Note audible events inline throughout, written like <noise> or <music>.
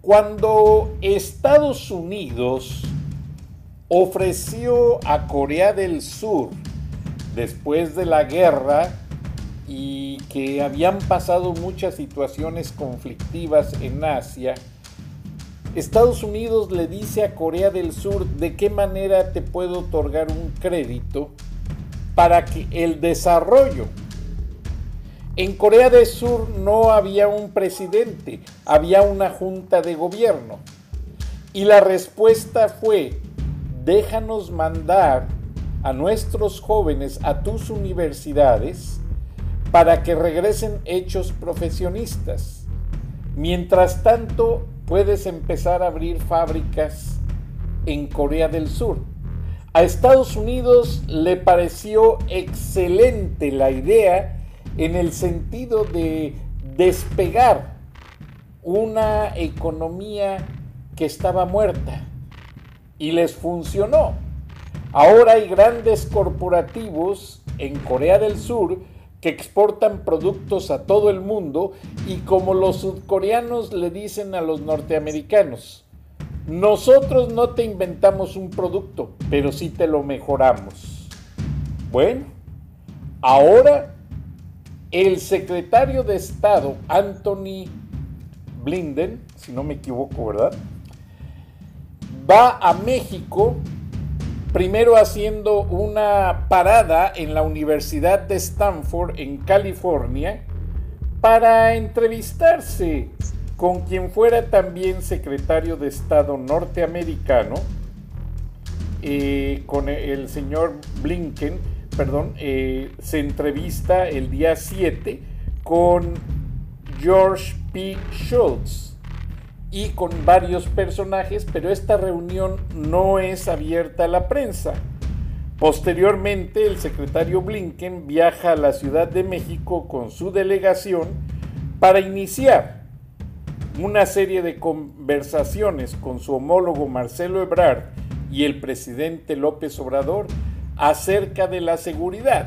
Cuando Estados Unidos ofreció a Corea del Sur, después de la guerra, y que habían pasado muchas situaciones conflictivas en Asia, Estados Unidos le dice a Corea del Sur de qué manera te puedo otorgar un crédito para que el desarrollo en Corea del Sur no había un presidente, había una junta de gobierno. Y la respuesta fue, déjanos mandar a nuestros jóvenes a tus universidades para que regresen hechos profesionistas. Mientras tanto, puedes empezar a abrir fábricas en Corea del Sur. A Estados Unidos le pareció excelente la idea en el sentido de despegar una economía que estaba muerta y les funcionó. Ahora hay grandes corporativos en Corea del Sur que exportan productos a todo el mundo y como los sudcoreanos le dicen a los norteamericanos, nosotros no te inventamos un producto, pero sí te lo mejoramos. Bueno, ahora el secretario de Estado, Anthony Blinden, si no me equivoco, ¿verdad? Va a México, primero haciendo una parada en la Universidad de Stanford, en California, para entrevistarse con quien fuera también secretario de Estado norteamericano, eh, con el señor Blinken, perdón, eh, se entrevista el día 7 con George P. Schultz y con varios personajes, pero esta reunión no es abierta a la prensa. Posteriormente, el secretario Blinken viaja a la Ciudad de México con su delegación para iniciar una serie de conversaciones con su homólogo Marcelo Ebrard y el presidente López Obrador acerca de la seguridad.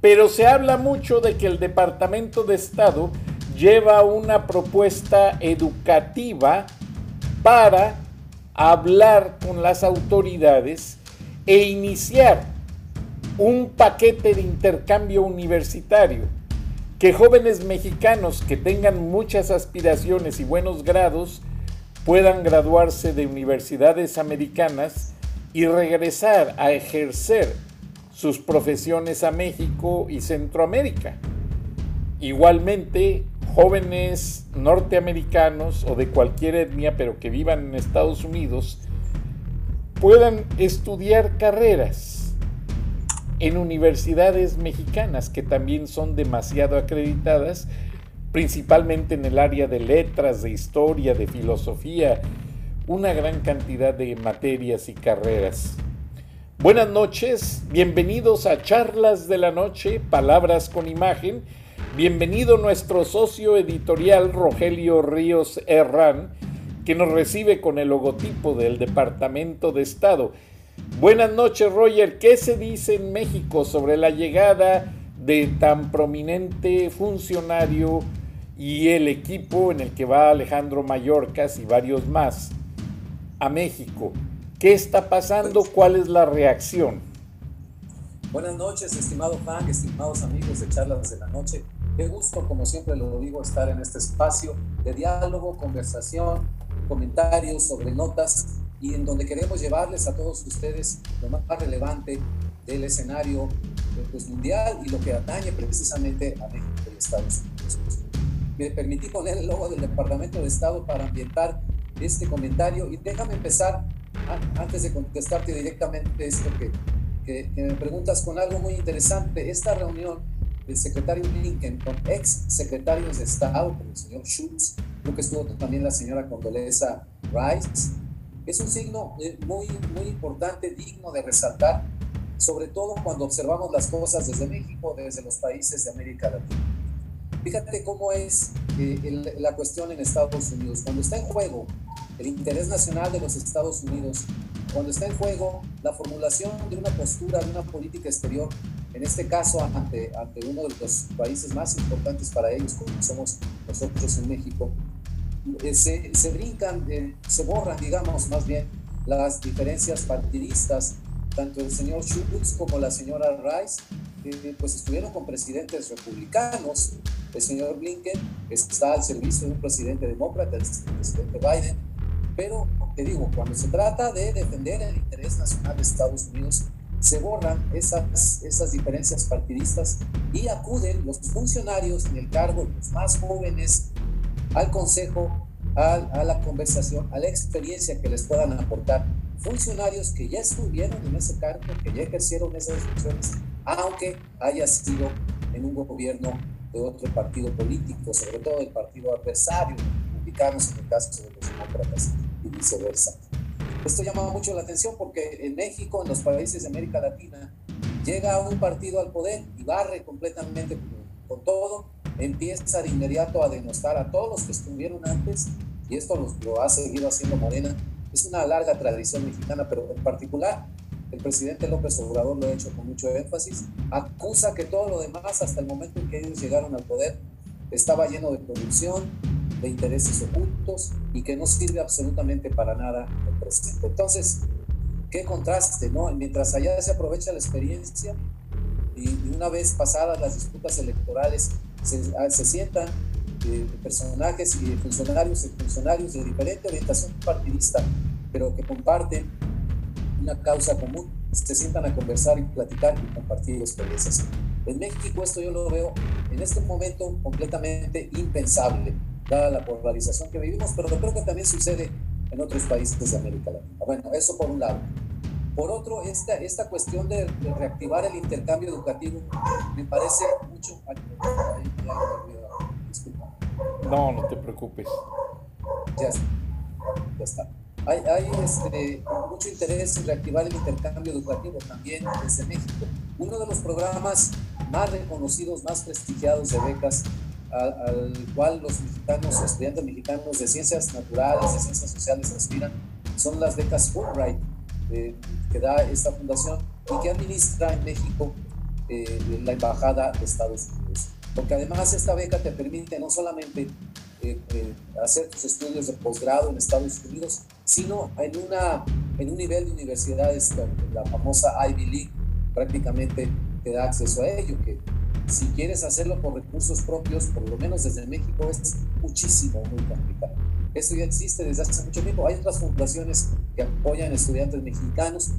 Pero se habla mucho de que el Departamento de Estado lleva una propuesta educativa para hablar con las autoridades e iniciar un paquete de intercambio universitario que jóvenes mexicanos que tengan muchas aspiraciones y buenos grados puedan graduarse de universidades americanas y regresar a ejercer sus profesiones a México y Centroamérica. Igualmente, jóvenes norteamericanos o de cualquier etnia, pero que vivan en Estados Unidos, puedan estudiar carreras en universidades mexicanas que también son demasiado acreditadas, principalmente en el área de letras, de historia, de filosofía, una gran cantidad de materias y carreras. Buenas noches, bienvenidos a Charlas de la Noche, Palabras con Imagen. Bienvenido nuestro socio editorial Rogelio Ríos Herrán, que nos recibe con el logotipo del Departamento de Estado. Buenas noches, Roger. ¿Qué se dice en México sobre la llegada de tan prominente funcionario y el equipo en el que va Alejandro Mayorkas y varios más? A México. ¿Qué está pasando? ¿Cuál es la reacción? Buenas noches, estimado Frank, estimados amigos de Charlas de la Noche. Qué gusto, como siempre lo digo, estar en este espacio de diálogo, conversación, comentarios sobre notas y en donde queremos llevarles a todos ustedes lo más relevante del escenario pues, mundial y lo que atañe precisamente a México y Estados Unidos. Me permití poner el logo del Departamento de Estado para ambientar este comentario y déjame empezar antes de contestarte directamente esto que, que, me preguntas con algo muy interesante. Esta reunión del secretario Blinken con ex secretarios de Estado, el señor Schultz, creo que estuvo también la señora Condoleza Rice, es un signo eh, muy, muy importante, digno de resaltar, sobre todo cuando observamos las cosas desde México, desde los países de América Latina. Fíjate cómo es eh, la cuestión en Estados Unidos. Cuando está en juego el interés nacional de los Estados Unidos, cuando está en juego la formulación de una postura, de una política exterior, en este caso ante, ante uno de los países más importantes para ellos, como somos nosotros en México, eh, se, se, brincan, eh, se borran, digamos, más bien las diferencias partidistas, tanto el señor Schultz como la señora Rice, pues estuvieron con presidentes republicanos, el señor Blinken está al servicio de un presidente demócrata, el presidente Biden, pero te digo, cuando se trata de defender el interés nacional de Estados Unidos, se borran esas, esas diferencias partidistas y acuden los funcionarios en el cargo, los más jóvenes, al consejo, a, a la conversación, a la experiencia que les puedan aportar. Funcionarios que ya estuvieron en ese cargo, que ya ejercieron esas funciones, aunque haya sido en un gobierno de otro partido político, sobre todo el partido adversario, republicanos en el caso de los demócratas viceversa. Esto llama mucho la atención porque en México, en los países de América Latina, llega un partido al poder y barre completamente con todo, empieza de inmediato a denostar a todos los que estuvieron antes, y esto lo, lo ha seguido haciendo Morena. Es una larga tradición mexicana, pero en particular el presidente López Obrador lo ha hecho con mucho énfasis, acusa que todo lo demás hasta el momento en que ellos llegaron al poder estaba lleno de corrupción, de intereses ocultos y que no sirve absolutamente para nada el presente. Entonces, qué contraste, ¿no? Mientras allá se aprovecha la experiencia y una vez pasadas las disputas electorales se, ah, se sientan eh, personajes y funcionarios y funcionarios de diferente orientación partidista, pero que comparten una causa común, se sientan a conversar y platicar y compartir experiencias. En México esto yo lo veo en este momento completamente impensable dada la polarización que vivimos, pero creo que también sucede en otros países de América Latina. Bueno, eso por un lado. Por otro, esta, esta cuestión de, reactivar el intercambio educativo me parece mucho... No, no te preocupes. Ya está. Ya está. Hay, hay este, mucho interés en reactivar el intercambio educativo también desde México. Uno de los programas más reconocidos, más prestigiados de becas al, cual los mexicanos, estudiantes mexicanos de ciencias naturales, de ciencias sociales aspiran, son las becas Fulbright eh, que da esta fundación y que administra en México eh, la Embajada de Estados Unidos. Porque además esta beca te permite no solamente eh, hacer tus estudios de posgrado en Estados Unidos, sino en, una, en un nivel de universidades, la famosa Ivy League, prácticamente te da acceso a ello, que si quieres hacerlo por recursos propios, por lo menos desde México, es muchísimo, muy complicado. Esto ya existe desde hace mucho tiempo. Hay otras fundaciones que apoyan estudiantes mexicanos,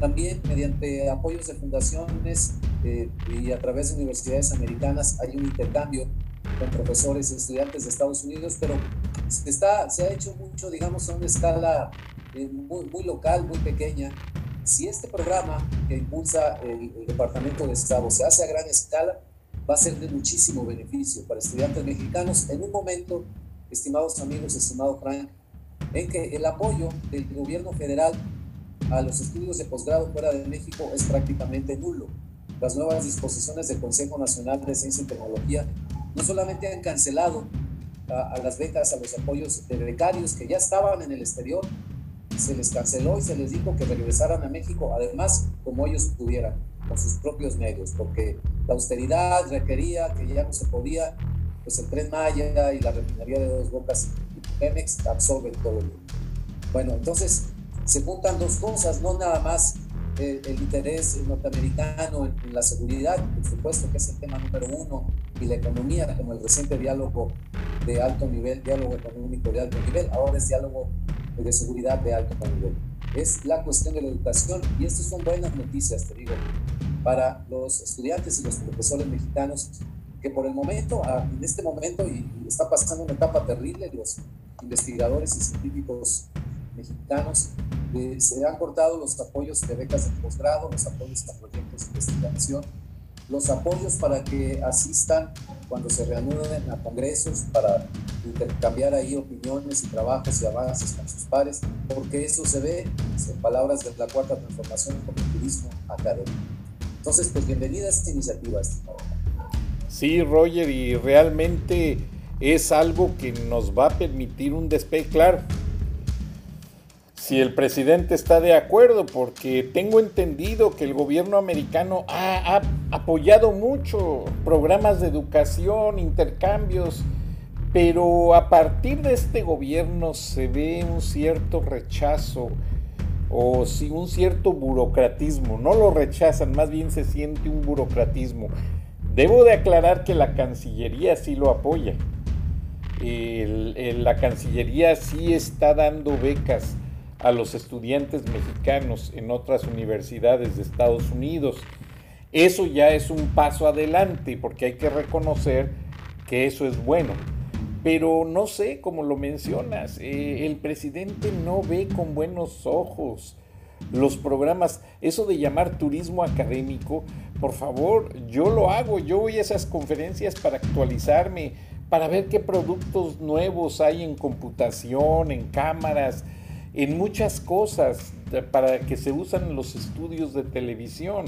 también mediante apoyos de fundaciones eh, y a través de universidades americanas hay un intercambio con profesores y estudiantes de Estados Unidos, pero se, está, se ha hecho mucho, digamos, a una escala eh, muy, muy local, muy pequeña, si este programa que impulsa el, Departamento de Estado se hace a gran escala, va a ser de muchísimo beneficio para estudiantes mexicanos en un momento, estimados amigos, estimado Frank, en que el apoyo del gobierno federal a los estudios de posgrado fuera de México es prácticamente nulo. Las nuevas disposiciones del Consejo Nacional de Ciencia y Tecnología no solamente han cancelado a las becas, a los apoyos de becarios que ya estaban en el exterior, se les canceló y se les dijo que regresaran a México, además como ellos pudieran con sus propios medios, porque la austeridad requería que ya no se podía, pues el tren Maya y la refinería de Dos Bocas y Pemex absorben todo el. Bueno, entonces se juntan dos cosas, no nada más el, interés norteamericano en, la seguridad, por supuesto que es el tema número uno, y la economía, como el reciente diálogo de alto nivel, diálogo económico de alto nivel, ahora es diálogo de seguridad de alto nivel. Es la cuestión de la educación, y estas son buenas noticias, te digo, para los estudiantes y los profesores mexicanos que por el momento, en este momento, y, está pasando una etapa terrible, los investigadores y científicos mexicanos eh, se han cortado los apoyos de becas de posgrado, los apoyos a proyectos de investigación, los apoyos para que asistan cuando se reanuden a congresos para intercambiar ahí opiniones y trabajos y avances con sus pares, porque eso se ve, en palabras de la cuarta transformación, como turismo académico. Entonces, pues bienvenida a esta iniciativa, estimado. Sí, Roger, y realmente es algo que nos va a permitir un despegue, claro. Si el presidente está de acuerdo, porque tengo entendido que el gobierno americano ha, apoyado mucho programas de educación, intercambios, pero a partir de este gobierno se ve un cierto rechazo o sí, un cierto burocratismo. No lo rechazan, más bien se siente un burocratismo. Debo de aclarar que la Cancillería sí lo apoya. la Cancillería sí está dando becas a los estudiantes mexicanos en otras universidades de Estados Unidos. Eso ya es un paso adelante porque hay que reconocer que eso es bueno. Pero no sé, como lo mencionas, eh, el presidente no ve con buenos ojos los programas, eso de llamar turismo académico, por favor, yo lo hago, yo voy a esas conferencias para actualizarme, para ver qué productos nuevos hay en computación, en cámaras, en muchas cosas para que se usan en los estudios de televisión.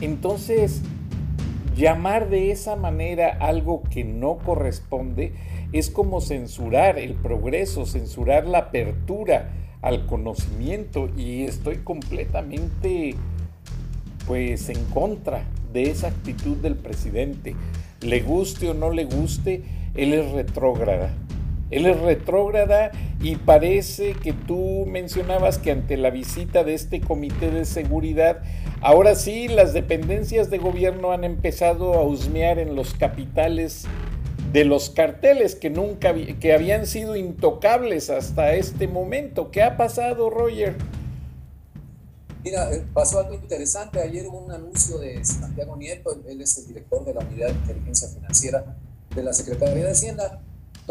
Entonces, llamar de esa manera algo que no corresponde es como censurar el progreso, censurar la apertura al conocimiento y estoy completamente pues en contra de esa actitud del presidente. Le guste o no le guste, él es retrógrada. Él es retrógrada y parece que tú mencionabas que ante la visita de este comité de seguridad, ahora sí las dependencias de gobierno han empezado a husmear en los capitales de los carteles que nunca que habían sido intocables hasta este momento. ¿Qué ha pasado, Roger? Mira, eh, pasó algo interesante. Ayer hubo un anuncio de Santiago Nieto, él es el director de la Unidad de Inteligencia Financiera de la Secretaría de Hacienda,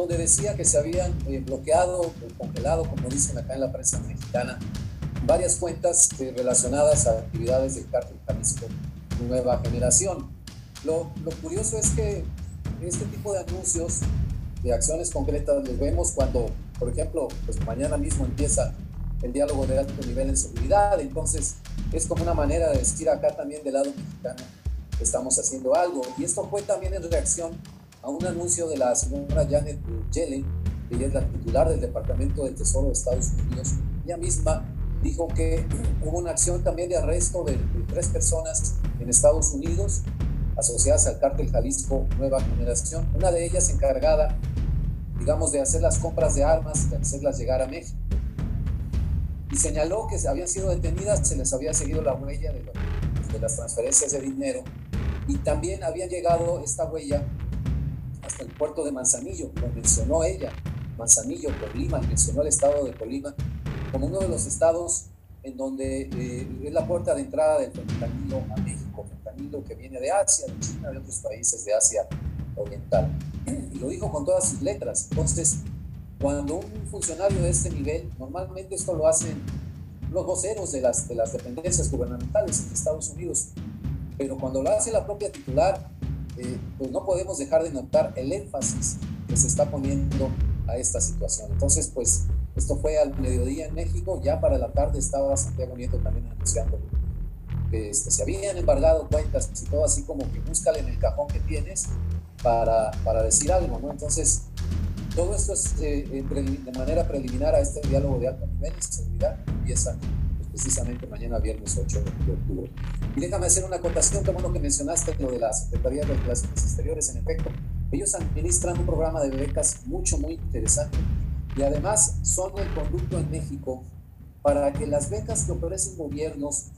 donde decía que se habían eh, bloqueado, congelado, como dicen acá en la prensa mexicana, varias cuentas eh, relacionadas a actividades del cártel Jalisco Nueva Generación. Lo, lo curioso es que este tipo de anuncios, de acciones concretas, los vemos cuando, por ejemplo, pues mañana mismo empieza el diálogo de alto nivel en seguridad, entonces es como una manera de decir acá también del lado mexicano estamos haciendo algo. Y esto fue también en reacción a un anuncio de la señora Janet Yellen, que ella es la titular del Departamento del Tesoro de Estados Unidos. Ella misma dijo que <clears throat> hubo una acción también de arresto de, tres personas en Estados Unidos asociadas al cártel Jalisco Nueva Generación, una de ellas encargada, digamos, de hacer las compras de armas, de hacerlas llegar a México. Y señaló que habían sido detenidas, se les había seguido la huella de, de las transferencias de dinero y también había llegado esta huella el puerto de Manzanillo, lo mencionó ella, Manzanillo, Colima, mencionó el estado de Colima como uno de los estados en donde eh, es la puerta de entrada del fentanilo a México, fentanilo que viene de Asia, de China, de otros países de Asia Oriental. Y lo dijo con todas sus letras. Entonces, cuando un funcionario de este nivel, normalmente esto lo hacen los voceros de las, de las dependencias gubernamentales en Estados Unidos, pero cuando lo hace la propia titular, eh, pues no podemos dejar de notar el énfasis que se está poniendo a esta situación. Entonces, pues esto fue al mediodía en México, ya para la tarde estaba Santiago Nieto también anunciando que este, se habían embargado cuentas y todo así como que búscale en el cajón que tienes para, para decir algo, ¿no? Entonces, todo esto es eh, de manera preliminar a este diálogo de alto nivel de seguridad que empieza precisamente mañana viernes 8 de octubre. Y déjame hacer una acotación, como lo que mencionaste, lo de la Secretaría de Relaciones Exteriores, en efecto, ellos administran un programa de becas mucho, muy interesante y además son el conducto en México para que las becas que ofrecen gobiernos,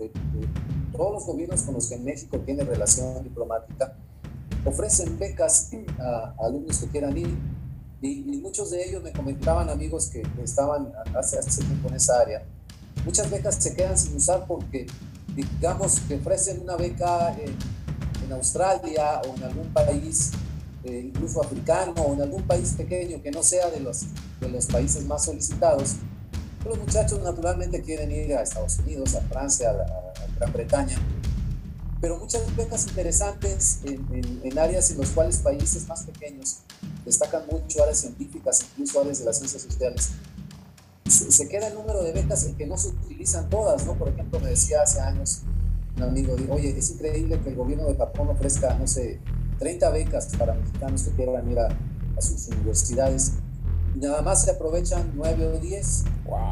todos los gobiernos con los que México tiene relación diplomática, ofrecen becas a, alumnos que quieran ir. Y, muchos de ellos me comentaban amigos que, estaban hace, hace tiempo en esa área. Muchas becas se quedan sin usar porque, digamos, que ofrecen una beca en, Australia o en algún país eh, incluso africano o en algún país pequeño que no sea de los, de los países más solicitados, los muchachos naturalmente quieren ir a Estados Unidos, a Francia, a, Gran Bretaña, pero muchas becas interesantes en, en, áreas en las cuales países más pequeños destacan mucho áreas científicas, incluso áreas de las ciencias sociales. Se, queda el número de becas en que no se utilizan todas, ¿no? Por ejemplo, me decía hace años un amigo, digo, oye, es increíble que el gobierno de Japón ofrezca, no sé, 30 becas para mexicanos que quieran ir a, sus universidades. Y nada más se aprovechan 9 o 10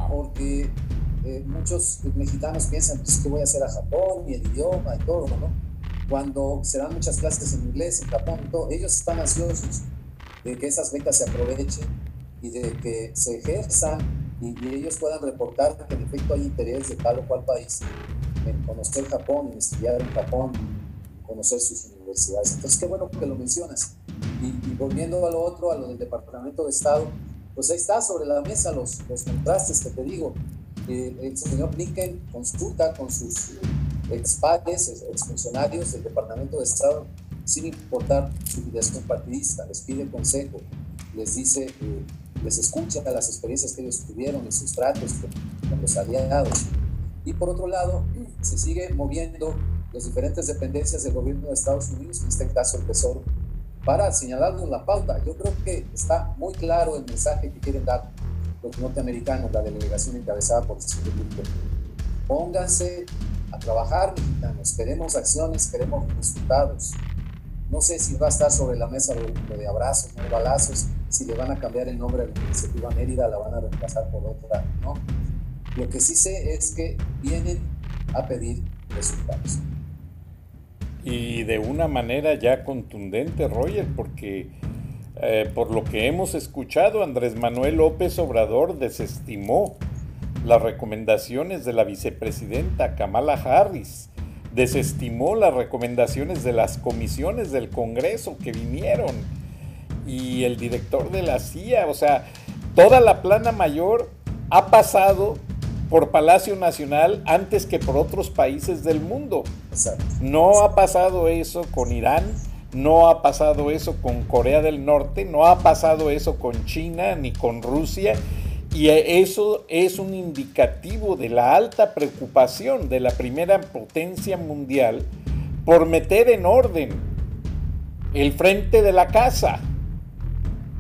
porque eh, muchos mexicanos piensan pues, que voy a hacer a Japón y el idioma y todo, ¿no? Cuando se dan muchas clases en inglés en Japón, todo, ellos están ansiosos de que esas becas se aprovechen y de que se ejerzan y, y ellos puedan reportar que en efecto hay interés de tal o cual país en conocer Japón, en estudiar en Japón, conocer sus universidades. Entonces, qué bueno que lo mencionas. Y, volviendo a lo otro, a lo del Departamento de Estado, pues ahí está sobre la mesa los, los contrastes que te digo. Eh, el señor Blinken consulta con sus ex padres, ex funcionarios del Departamento de Estado, sin importar su filiación partidista, les pide consejo, les dice, eh, les escucha las experiencias que ellos tuvieron en sus tratos con, los aliados. Y por otro lado, <clears throat> se sigue moviendo las diferentes dependencias del gobierno de Estados Unidos, en este caso el Tesoro, para señalarnos la pauta. Yo creo que está muy claro el mensaje que quieren dar los norteamericanos, la delegación encabezada por el señor. Pónganse a trabajar, mexicanos. Queremos acciones, queremos resultados. No sé si va a estar sobre la mesa lo, de abrazos, no balazos, si le van a cambiar el nombre a la iniciativa Mérida, la van a reemplazar por otra, ¿no? Lo que sí sé es que vienen a pedir resultados y de una manera ya contundente, Roger, porque eh, por lo que hemos escuchado, Andrés Manuel López Obrador desestimó las recomendaciones de la vicepresidenta Kamala Harris, desestimó las recomendaciones de las comisiones del Congreso que vinieron y el director de la CIA, o sea, toda la plana mayor ha pasado por Palacio Nacional antes que por otros países del mundo. No ha pasado eso con Irán, no ha pasado eso con Corea del Norte, no ha pasado eso con China ni con Rusia. Y eso es un indicativo de la alta preocupación de la primera potencia mundial por meter en orden el frente de la casa,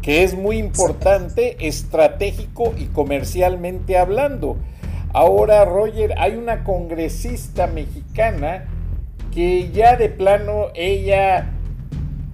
que es muy importante, estratégico y comercialmente hablando. Ahora, Roger, hay una congresista mexicana que ya de plano ella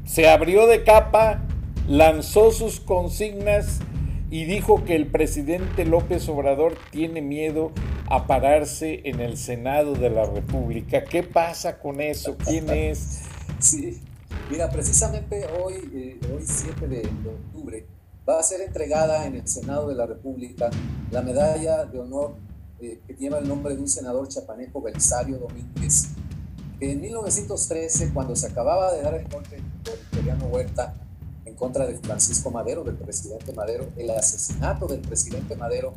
se abrió de capa, lanzó sus consignas y dijo que el presidente López Obrador tiene miedo a pararse en el Senado de la República. ¿Qué pasa con eso? ¿Quién es? Sí, mira, precisamente hoy, eh, hoy 7 de, octubre, va a ser entregada en el Senado de la República la medalla de honor eh, que lleva el nombre de un senador chapaneco, Belisario Domínguez, en 1913, cuando se acababa de dar el golpe de Victoriano Huerta en contra de Francisco Madero, del presidente Madero, el asesinato del presidente Madero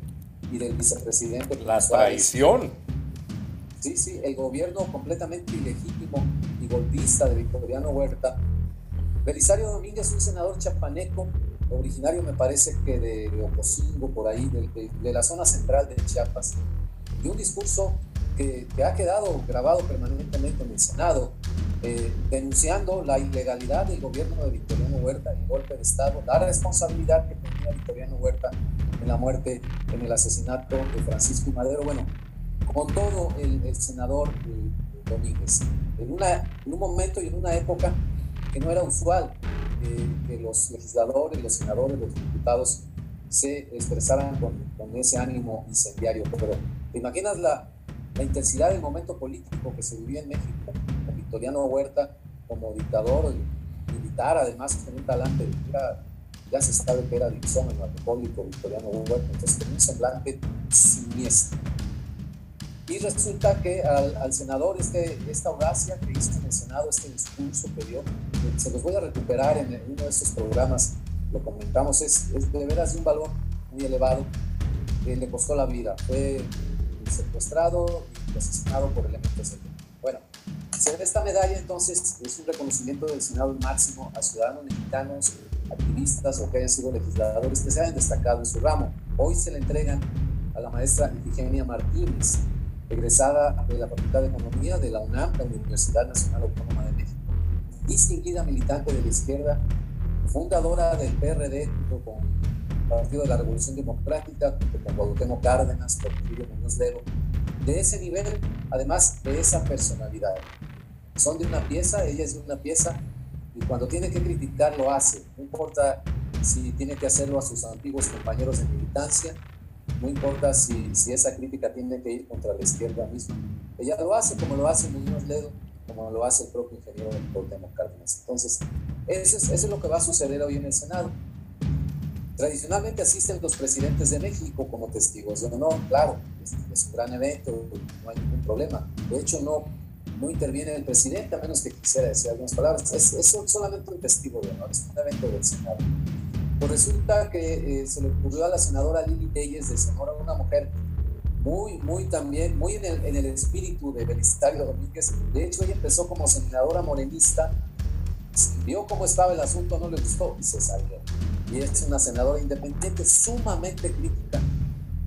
y del vicepresidente. La traición. Sí, sí, el gobierno completamente ilegítimo golpista de Victoriano Huerta. Belisario Domínguez, un senador chapaneco, originario me parece que de, Ocosingo, por ahí, de, la zona central de Chiapas, y un discurso que, ha quedado grabado permanentemente en el Senado, eh, denunciando la ilegalidad del gobierno de Victoriano Huerta, el golpe de Estado, la responsabilidad que tenía Victoriano Huerta en la muerte, en el asesinato de Francisco Madero. Bueno, con todo el, senador eh, Domínguez, en, una, en un momento y en una época que no era usual que los legisladores, los senadores, los diputados se expresaran con, con ese ánimo incendiario. Pero ¿te imaginas la, la, intensidad del momento político que se vivía en México con Victoriano Huerta como dictador militar, además con un talante, era, ya se sabe que era dipsómeno alcohólico Victoriano Huerta, entonces con un semblante siniestro. Y resulta que al, senador, este, esta audacia que hizo en el Senado, este discurso que dio, se los voy a recuperar en uno de esos programas, lo comentamos, es, es de veras de un valor muy elevado, que le costó la vida. Fue secuestrado y asesinado por elementos del Bueno, esta medalla entonces es un reconocimiento del Senado máximo a ciudadanos mexicanos, activistas o que hayan sido legisladores que se hayan destacado en su ramo. Hoy se le entregan a la maestra Ifigenia Martínez, egresada de la Facultad de Economía de la UNAM, la Universidad Nacional Autónoma de México, distinguida militante de la izquierda, fundadora del PRD junto con el Partido de la Revolución Democrática, junto con Cuauhtémoc Cárdenas, Porfirio Muñoz Ledo, de ese nivel, además de esa personalidad. Son de una pieza, ella es de una pieza, y cuando tiene que criticar lo hace, no importa si tiene que hacerlo a sus antiguos compañeros de militancia, no importa si, si esa crítica tiene que ir contra la izquierda misma. Ella lo hace como lo hace Muñoz Ledo, como lo hace el propio ingeniero Cuauhtémoc Cárdenas. Entonces, eso es, lo que va a suceder hoy en el Senado. Tradicionalmente asisten los presidentes de México como testigos de honor, claro, es, un gran evento, no hay ningún problema. De hecho, no, no interviene el presidente a menos que quisiera decir algunas palabras. Es, es solamente un testigo de honor, es un evento del Senado. Pues resulta que eh, se le ocurrió a la senadora Lili Telles de Sonora, una mujer muy, muy también, muy en el, en el espíritu de Belisario Domínguez. De hecho, ella empezó como senadora morenista, vio cómo estaba el asunto, no le gustó y se salió. Y es una senadora independiente, sumamente crítica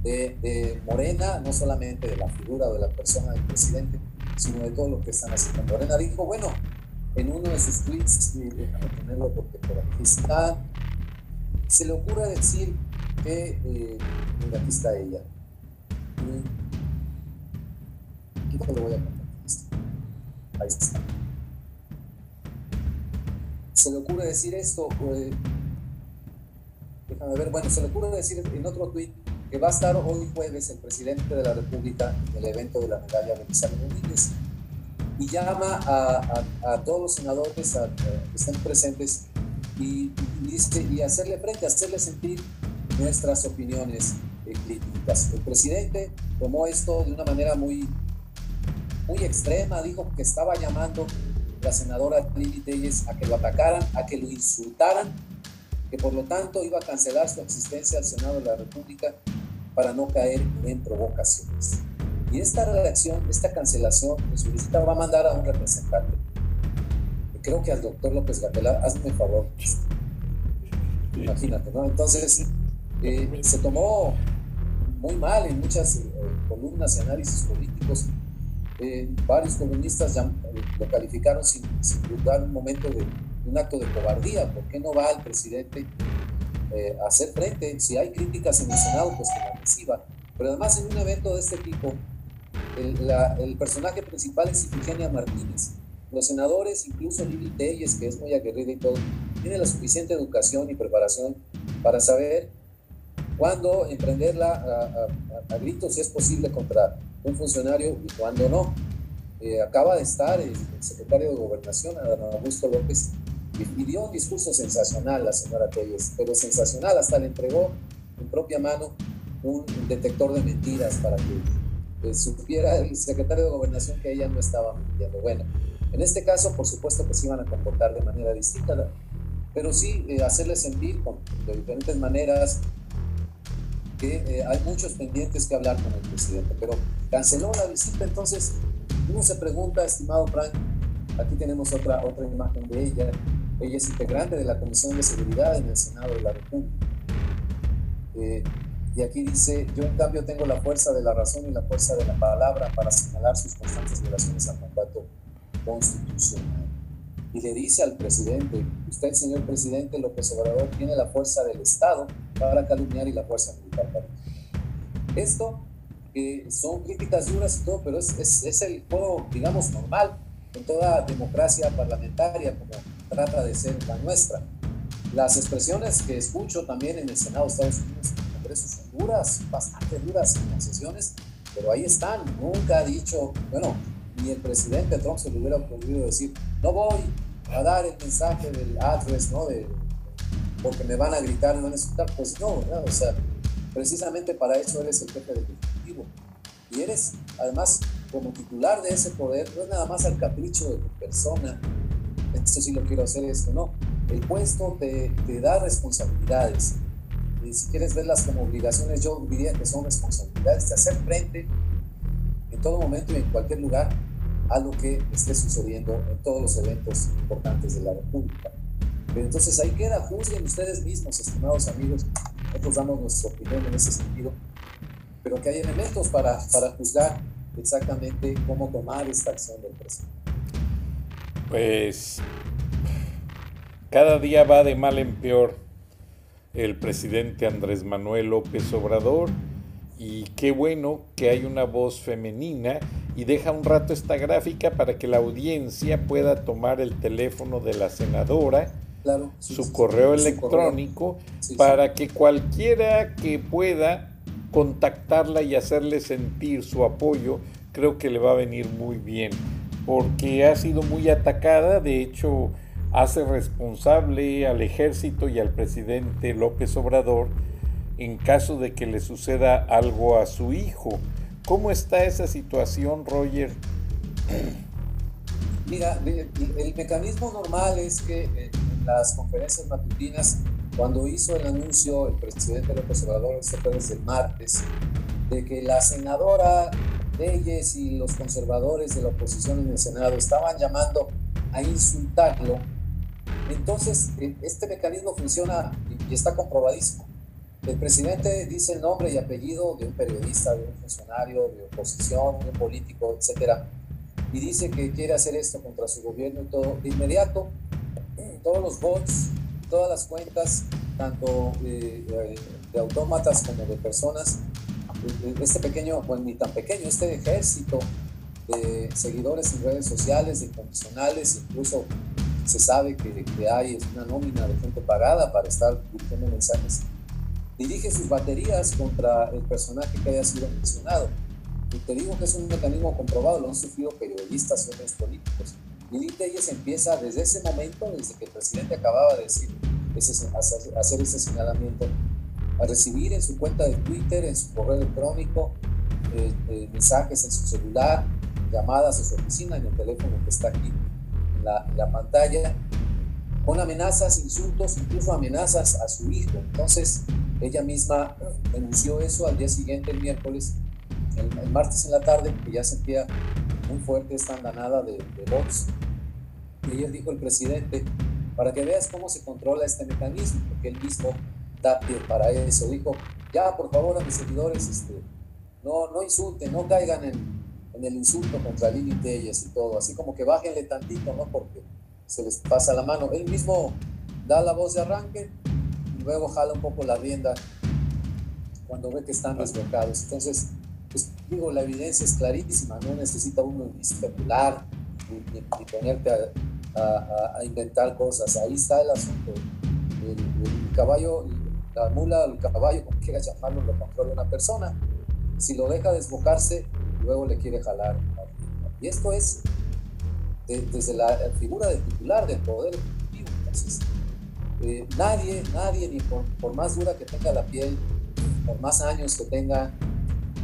de, de, Morena, no solamente de la figura o de la persona del presidente, sino de todo lo que están haciendo. Morena dijo, bueno, en uno de sus tweets, déjame ponerlo porque por aquí está, se le ocurre decir que, eh, mira, aquí está ella. Aquí te lo voy a contar. Ahí está. Se le ocurre decir esto, eh, déjame ver, bueno, se le ocurre decir en otro tweet que va a estar hoy jueves el presidente de la República en el evento de la medalla Belisario Domínguez y llama a, a, todos los senadores a, que estén presentes y, y, hacerle frente, hacerle sentir nuestras opiniones eh, críticas. El presidente tomó esto de una manera muy, muy extrema, dijo que estaba llamando a la senadora Lili Telles a que lo atacaran, a que lo insultaran, que por lo tanto iba a cancelar su existencia al Senado de la República para no caer en provocaciones. Y esta reacción, esta cancelación de su visita va a mandar a un representante creo que al doctor López Gatela, hazme un favor. Imagínate, ¿no? Entonces, eh, se tomó muy mal en muchas eh, columnas y análisis políticos. Eh, varios columnistas ya lo calificaron sin, sin, dudar un momento de un acto de cobardía. ¿Por qué no va el presidente a hacer frente? Si hay críticas en el Senado, pues que la reciba. Pero además en un evento de este tipo, el, el personaje principal es Ifigenia Martínez los senadores, incluso Lili Telles, que es muy aguerrida y todo, tiene la suficiente educación y preparación para saber cuándo emprenderla a, gritos, si es posible, contra un funcionario y cuándo no. Eh, acaba de estar el, secretario de Gobernación, Adán Augusto López, y, dio un discurso sensacional la señora Telles, pero sensacional, hasta le entregó en propia mano un detector de mentiras para que eh, supiera el secretario de Gobernación que ella no estaba mintiendo. Bueno, en este caso, por supuesto que se iban a comportar de manera distinta, pero sí eh, hacerles sentir de diferentes maneras que eh, hay muchos pendientes que hablar con el presidente, pero canceló la visita, entonces uno se pregunta, estimado Frank, aquí tenemos otra, otra imagen de ella, ella es integrante de la Comisión de Seguridad en el Senado de la República. Eh, y aquí dice, yo en cambio tengo la fuerza de la razón y la fuerza de la palabra para señalar sus constantes violaciones al mandato constitucional. Y le dice al presidente, usted, señor presidente López Obrador, tiene la fuerza del Estado para calumniar y la fuerza militar para Esto eh, son críticas duras y todo, pero es, es, es el juego, digamos, normal en toda democracia parlamentaria, como trata de ser la nuestra. Las expresiones que escucho también en el Senado de Estados Unidos, en el Congreso, son duras, bastante duras en concesiones, pero ahí están. Nunca ha dicho, bueno, ni el presidente Trump se le hubiera ocurrido decir, no voy a dar el mensaje del address, ¿no? De, porque me van a gritar, me van a insultar. Pues no, o sea, precisamente para eso eres el jefe del Ejecutivo. Y eres, además, como titular de ese poder, no es nada más al capricho de tu persona, esto sí lo quiero hacer, esto no. El puesto te, te da responsabilidades. Y si quieres verlas como obligaciones, yo diría que son responsabilidades de hacer frente en todo momento y en cualquier lugar a lo que esté sucediendo en todos los eventos importantes de la República. Entonces ahí queda, juzguen ustedes mismos, estimados amigos, nosotros damos nuestra opinión en ese sentido, pero que hay elementos para, para juzgar exactamente cómo tomar esta acción del presidente. Pues cada día va de mal en peor el presidente Andrés Manuel López Obrador y qué bueno que hay una voz femenina y deja un rato esta gráfica para que la audiencia pueda tomar el teléfono de la senadora, su correo electrónico, para que cualquiera que pueda contactarla y hacerle sentir su apoyo, creo que le va a venir muy bien, porque ha sido muy atacada, de hecho hace responsable al ejército y al presidente López Obrador en caso de que le suceda algo a su hijo. ¿Cómo está esa situación, Roger? <clears throat> Mira, el mecanismo normal es que en las conferencias matutinas, cuando hizo el anuncio el presidente López Obrador, este fue desde el martes, de que la senadora Reyes y los conservadores de la oposición en el Senado estaban llamando a insultarlo, entonces e, este mecanismo funciona y está comprobadísimo. El presidente dice el nombre y apellido de un periodista, de un funcionario, de oposición, de un político, etcétera, y dice que quiere hacer esto contra su gobierno y todo. De inmediato, todos los bots, todas las cuentas, tanto de, autómatas como de personas, este pequeño, bueno, ni tan pequeño, este ejército de seguidores en redes sociales, de condicionales, incluso se sabe que, que hay una nómina de gente pagada para estar dirigiendo mensajes dirige sus baterías contra el personaje que haya sido mencionado. Y te digo que es un mecanismo comprobado, lo han sufrido periodistas y otros políticos. Y Telles empieza desde ese momento, desde que el presidente acababa de decir, ese, hacer ese señalamiento, a recibir en su cuenta de Twitter, en su correo electrónico, eh, eh, mensajes en su celular, llamadas a su oficina, en el teléfono que está aquí en la, en la pantalla, con amenazas, insultos, incluso amenazas a su hijo. Entonces, ella misma denunció eso al día siguiente, el miércoles, el, martes en la tarde, que ya sentía muy fuerte esta andanada de, de Vox. Y ella dijo el presidente, para que veas cómo se controla este mecanismo, porque él mismo da pie para eso. Dijo, ya por favor a mis seguidores, este, no, no insulten, no caigan en, en el insulto contra Lili Telles y todo, así como que bájenle tantito, ¿no? Porque se les pasa la mano. Él mismo da la voz de arranque luego jala un poco la rienda cuando ve que están desbocados. Entonces, pues digo, la evidencia es clarísima, no necesita uno ni especular ni, ponerte a, inventar cosas. Ahí está el asunto. El, caballo, la mula, el caballo, como quieras llamarlo, lo controla una persona. Si lo deja desbocarse, luego le quiere jalar. Y esto es desde la figura del titular del poder ejecutivo. Entonces, eh, nadie, nadie, ni por, más dura que tenga la piel, por más años que tenga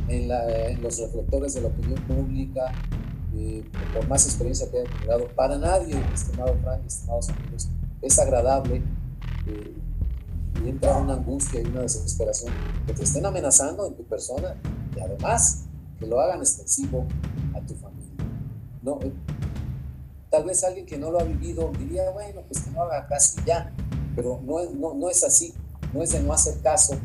en, los reflectores de la opinión pública, eh, por más experiencia que haya tenido, para nadie, estimado Frank, estimados amigos, es agradable eh, y entra una angustia y una desesperación que te estén amenazando en tu persona y además que lo hagan extensivo a tu familia. No, tal vez alguien que no lo ha vivido diría, bueno, pues que no haga caso ya, pero no, no, no es así, no es de no hacer caso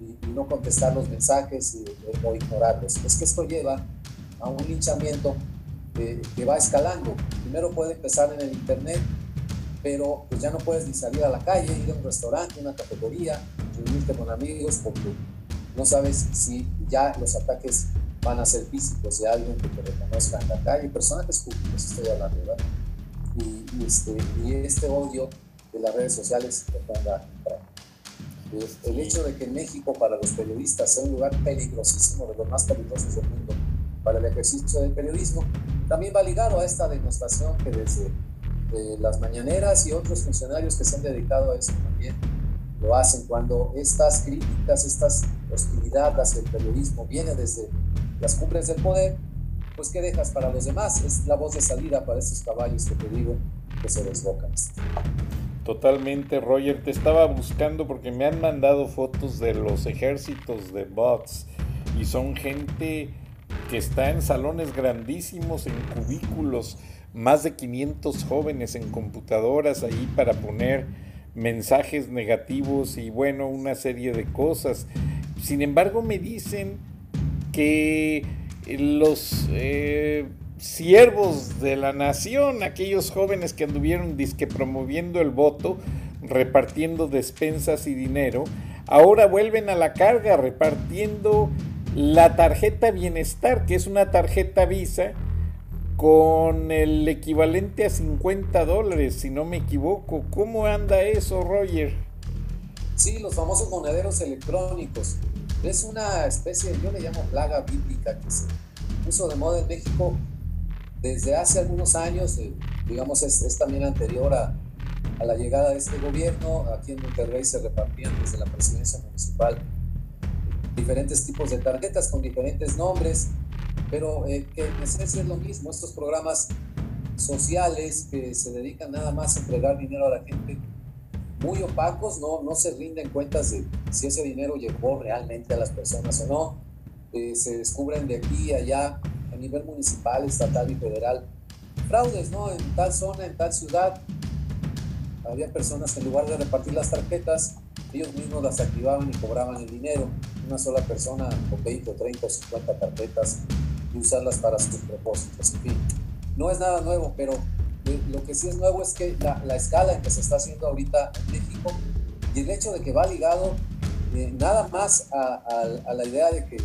y, no contestar los mensajes y, o ignorarlos. Es que esto lleva a un linchamiento que va escalando. Primero puede empezar en el Internet, pero pues ya no puedes ni salir a la calle, ir a un restaurante, una cafetería, reunirte con amigos, porque no sabes si ya los ataques van a ser físicos de alguien que te reconozca en la calle, personajes públicos estoy hablando, ¿verdad? Y, este, y este odio de las redes sociales El hecho de que México para los periodistas sea un lugar peligrosísimo, de los más peligrosos del mundo, para el ejercicio del periodismo, también va ligado a esta demostración que desde eh, las mañaneras y otros funcionarios que se han dedicado a eso también lo hacen. Cuando estas críticas, estas hostilidad hacia el periodismo viene desde las cumbres del poder, pues ¿qué dejas para los demás? Es la voz de salida para esos caballos que te digo que se desbocan. Totalmente, Roger. Te estaba buscando porque me han mandado fotos de los ejércitos de bots y son gente que está en salones grandísimos, en cubículos, más de 500 jóvenes en computadoras ahí para poner mensajes negativos y bueno, una serie de cosas. Sin embargo, me dicen que los eh, siervos de la nación, aquellos jóvenes que anduvieron disque promoviendo el voto, repartiendo despensas y dinero, ahora vuelven a la carga repartiendo la tarjeta bienestar, que es una tarjeta Visa con el equivalente a 50 dólares, si no me equivoco. ¿Cómo anda eso, Roger? Sí, los famosos monederos electrónicos. Es una especie, yo le llamo plaga bíblica, que se puso de moda en México desde hace algunos años, eh, digamos, es, también anterior a, la llegada de este gobierno. Aquí en Monterrey se repartían desde la presidencia municipal diferentes tipos de tarjetas con diferentes nombres, pero eh, que en esencia es lo mismo. Estos programas sociales que se dedican nada más a entregar dinero a la gente, muy opacos, no, no se rinden cuentas de si ese dinero llegó realmente a las personas o no. Eh, se descubren de aquí y allá nivel municipal, estatal y federal. Fraudes, ¿no? En tal zona, en tal ciudad, había personas que en lugar de repartir las tarjetas, ellos mismos las activaban y cobraban el dinero. Una sola persona con 20 o 30 o 50 tarjetas y usarlas para sus propósitos. En fin, no es nada nuevo, pero lo que sí es nuevo es que la, escala en que se está haciendo ahorita en México y el hecho de que va ligado eh, nada más a la idea de que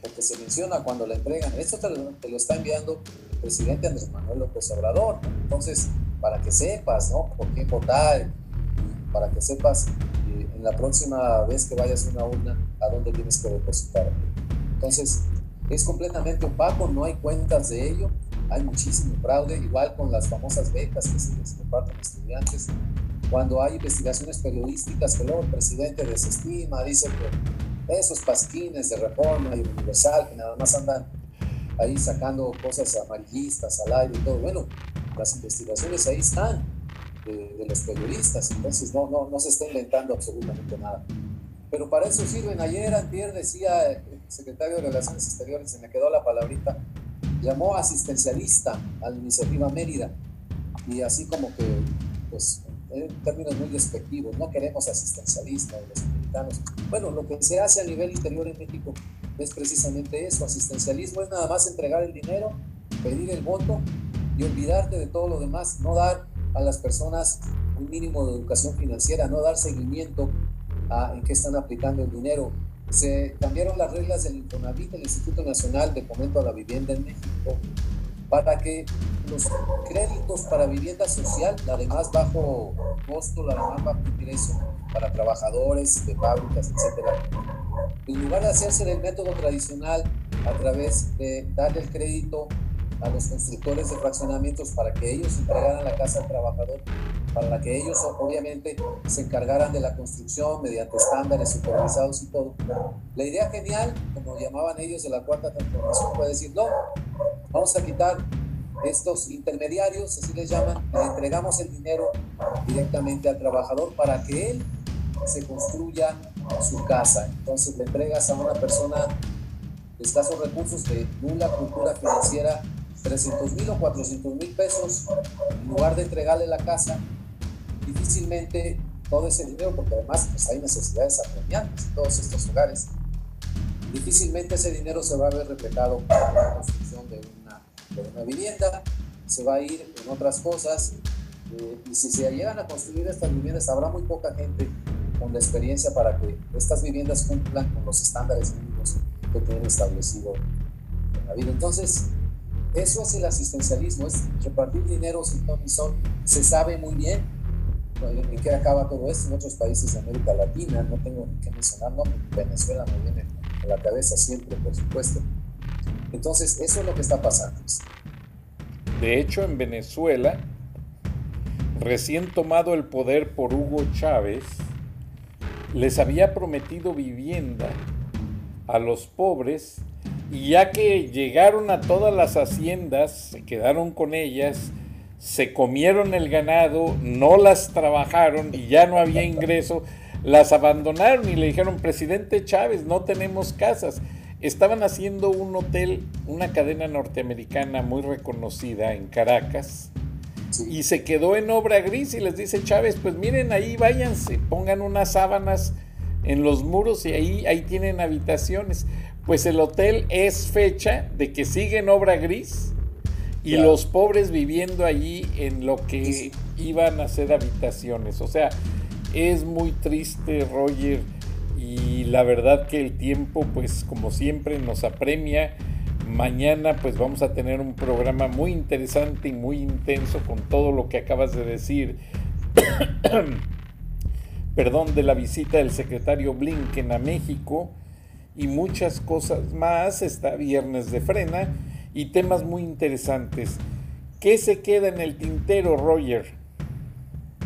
porque se menciona cuando la entregan. Esto te lo, está enviando el presidente Andrés Manuel López Obrador. Entonces, para que sepas, ¿no? Por qué votar, para que sepas eh, en la próxima vez que vayas a una urna a dónde tienes que depositar. Entonces, es completamente opaco, no hay cuentas de ello, hay muchísimo fraude, igual con las famosas becas que se les reparten a estudiantes. Cuando hay investigaciones periodísticas que luego el presidente desestima, dice que esos pasquines de reforma y universal que nada más andan ahí sacando cosas amarillistas al aire y todo. Bueno, las investigaciones ahí están de, los periodistas, entonces no, no, no se está inventando absolutamente nada. Pero para eso sirven. Ayer, antier, decía el secretario de Relaciones Exteriores, se me quedó la palabrita, llamó asistencialista a la iniciativa Mérida. Y así como que, pues, en términos muy despectivos, no queremos asistencialistas los mexicanos. Bueno, lo que se hace a nivel interior en México es precisamente eso, asistencialismo es nada más entregar el dinero, pedir el voto y olvidarte de todo lo demás, no dar a las personas un mínimo de educación financiera, no dar seguimiento a en qué están aplicando el dinero. Se cambiaron las reglas del Infonavit, el Instituto Nacional de Fomento a la Vivienda en México, para que los créditos para vivienda social, la de más bajo costo, la de más bajo ingreso para trabajadores de fábricas, etcétera, en lugar de hacerse del método tradicional a través de darle el crédito a los constructores de fraccionamientos para que ellos entregaran la casa al trabajador, para que ellos obviamente se encargaran de la construcción mediante estándares supervisados y todo. La idea genial, como llamaban ellos de la cuarta transformación, fue decir, no, vamos a quitar estos intermediarios, así les llaman, le entregamos el dinero directamente al trabajador para que él se construya su casa. Entonces le entregas a una persona de escasos recursos, de nula cultura financiera, 300 mil o 400 mil pesos, en lugar de entregarle la casa, difícilmente todo ese dinero, porque además pues, hay necesidades apremiantes en todos estos hogares, difícilmente ese dinero se va a ver reflejado para la construcción de una, vivienda, se va a ir en otras cosas, eh, y si se llegan a construir estas viviendas, habrá muy poca gente con la experiencia para que estas viviendas cumplan con los estándares mínimos que tienen establecido la vida. Entonces, eso es el asistencialismo, es repartir dinero sin ton son. Se sabe muy bien en qué acaba todo esto en otros países de América Latina, no tengo que mencionar, no, Venezuela me viene a la cabeza siempre, por supuesto. Entonces, eso es lo que está pasando. De hecho, en Venezuela, recién tomado el poder por Hugo Chávez, les había prometido vivienda a los pobres Y ya que llegaron a todas las haciendas, se quedaron con ellas, se comieron el ganado, no las trabajaron y ya no había ingreso, las abandonaron y le dijeron, presidente Chávez, no tenemos casas. Estaban haciendo un hotel, una cadena norteamericana muy reconocida en Caracas, y se quedó en obra gris y les dice Chávez, pues miren ahí váyanse, pongan unas sábanas en los muros y ahí, ahí tienen habitaciones. Pues el hotel es fecha de que sigue en obra gris y los pobres viviendo allí en lo que iban a ser habitaciones. O sea, es muy triste, Roger, y la verdad que el tiempo, pues como siempre, nos apremia. Mañana pues vamos a tener un programa muy interesante y muy intenso con todo lo que acabas de decir. <coughs> Perdón, de la visita del secretario Blinken a México y muchas cosas más. Está viernes de frena y temas muy interesantes. ¿Qué se queda en el tintero, Roger?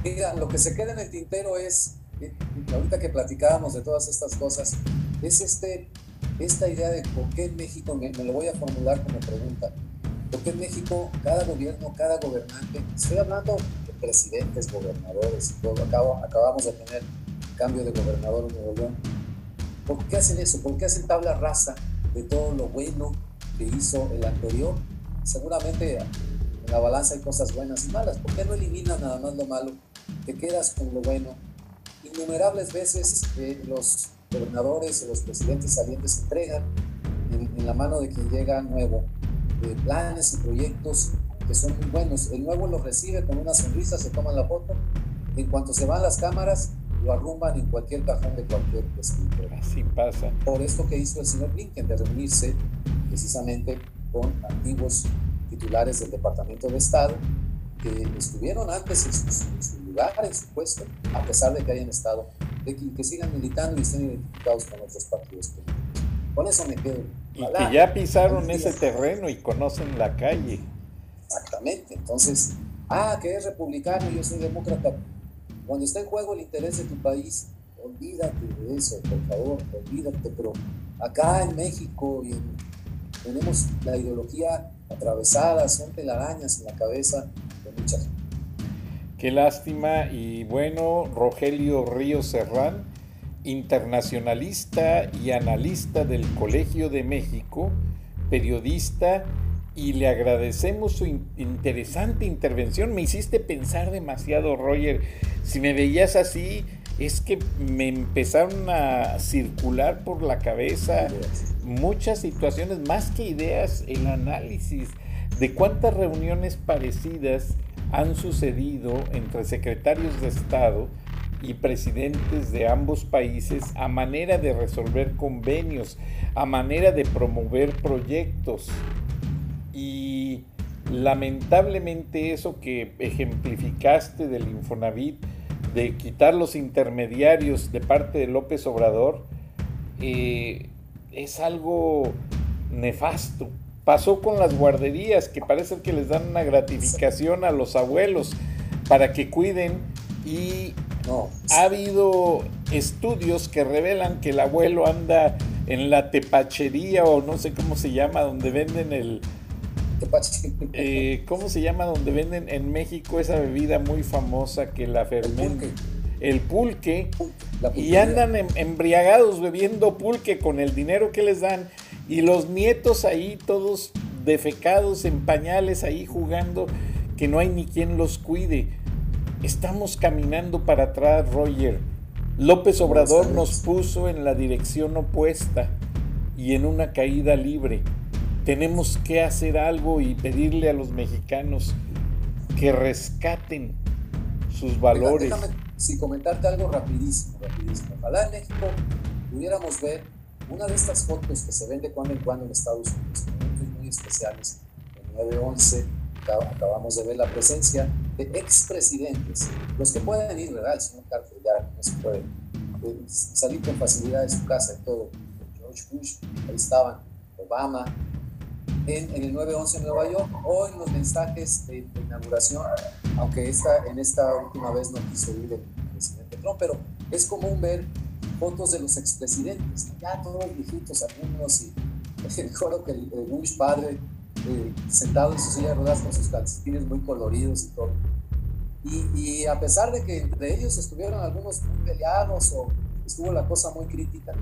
Mira, lo que se queda en el tintero es, eh, ahorita que platicábamos de todas estas cosas, es este, esta idea de por qué en México, me, lo voy a formular como pregunta, por qué en México cada gobierno, cada gobernante, estoy hablando de presidentes, gobernadores, todo, acabamos de tener cambio de gobernador en Nuevo León, ¿por qué hacen eso? ¿Por qué hacen tabla rasa de todo lo bueno que hizo el anterior? Seguramente en la balanza hay cosas buenas y malas, ¿por qué no eliminan nada más lo malo? Te quedas con lo bueno. Innumerables veces eh, los gobernadores o los presidentes salientes entregan en, la mano de quien llega nuevo eh, planes y proyectos que son muy buenos. El nuevo los recibe con una sonrisa, se toman la foto. En cuanto se van las cámaras, lo arrumban en cualquier cajón de cualquier escritor. Así pasa. Por esto que hizo el señor Blinken, de reunirse precisamente con antiguos titulares del Departamento de Estado que estuvieron antes en su, lugar, en su puesto, a pesar de que hayan estado, de que, sigan militando y estén identificados con otros partidos Con eso me quedo. Y que ya pisaron ese terreno y conocen la calle. Exactamente. Entonces, ah, que es republicano y yo soy demócrata. Cuando está en juego el interés de tu país, olvídate de eso, por favor, olvídate. Pero acá en México y tenemos la ideología atravesada, son telarañas en la cabeza Qué lástima y bueno, Rogelio Ríos Serrán, internacionalista y analista del Colegio de México, periodista, y le agradecemos su interesante intervención. Me hiciste pensar demasiado, Roger. Si me veías así, es que me empezaron a circular por la cabeza muchas situaciones, más que ideas, el análisis de cuántas reuniones parecidas han sucedido entre secretarios de Estado y presidentes de ambos países a manera de resolver convenios, a manera de promover proyectos. Y lamentablemente eso que ejemplificaste del Infonavit, de quitar los intermediarios de parte de López Obrador, eh, es algo nefasto. Pasó con las guarderías, que parece que les dan una gratificación a los abuelos para que cuiden y ha habido estudios que revelan que el abuelo anda en la tepachería o no sé cómo se llama, donde venden el... Eh, ¿Cómo se llama? Donde venden en México esa bebida muy famosa que la fermenta. El pulque. y andan em, embriagados bebiendo pulque con el dinero que les dan y los nietos ahí todos defecados en pañales ahí jugando que no hay ni quien los cuide. Estamos caminando para atrás, Roger. López Obrador nos puso en la dirección opuesta y en una caída libre. Tenemos que hacer algo y pedirle a los mexicanos que rescaten sus valores. Déjame, si comentarte algo rapidísimo, rapidísimo. Ojalá en México pudiéramos ver una de estas fotos que se ven de cuando en cuando en Estados Unidos, momentos muy especiales, en 9-11, acabamos de ver la presencia de expresidentes, los que pueden ir, ¿verdad? El señor Carter ya no se puede eh, salir con facilidad de su casa y todo. George Bush, ahí estaban, Obama, en, en el 9-11 en Nueva York, o en los mensajes de, inauguración, aunque esta, en esta última vez no quiso ir el presidente Trump, pero es común ver fotos de los expresidentes, ya todos viejitos, algunos, y <laughs> recuerdo que el, Bush padre, eh, sentado en su silla de ruedas con sus calcetines muy coloridos y todo. Y, a pesar de que entre ellos estuvieron algunos muy peleados o estuvo la cosa muy crítica,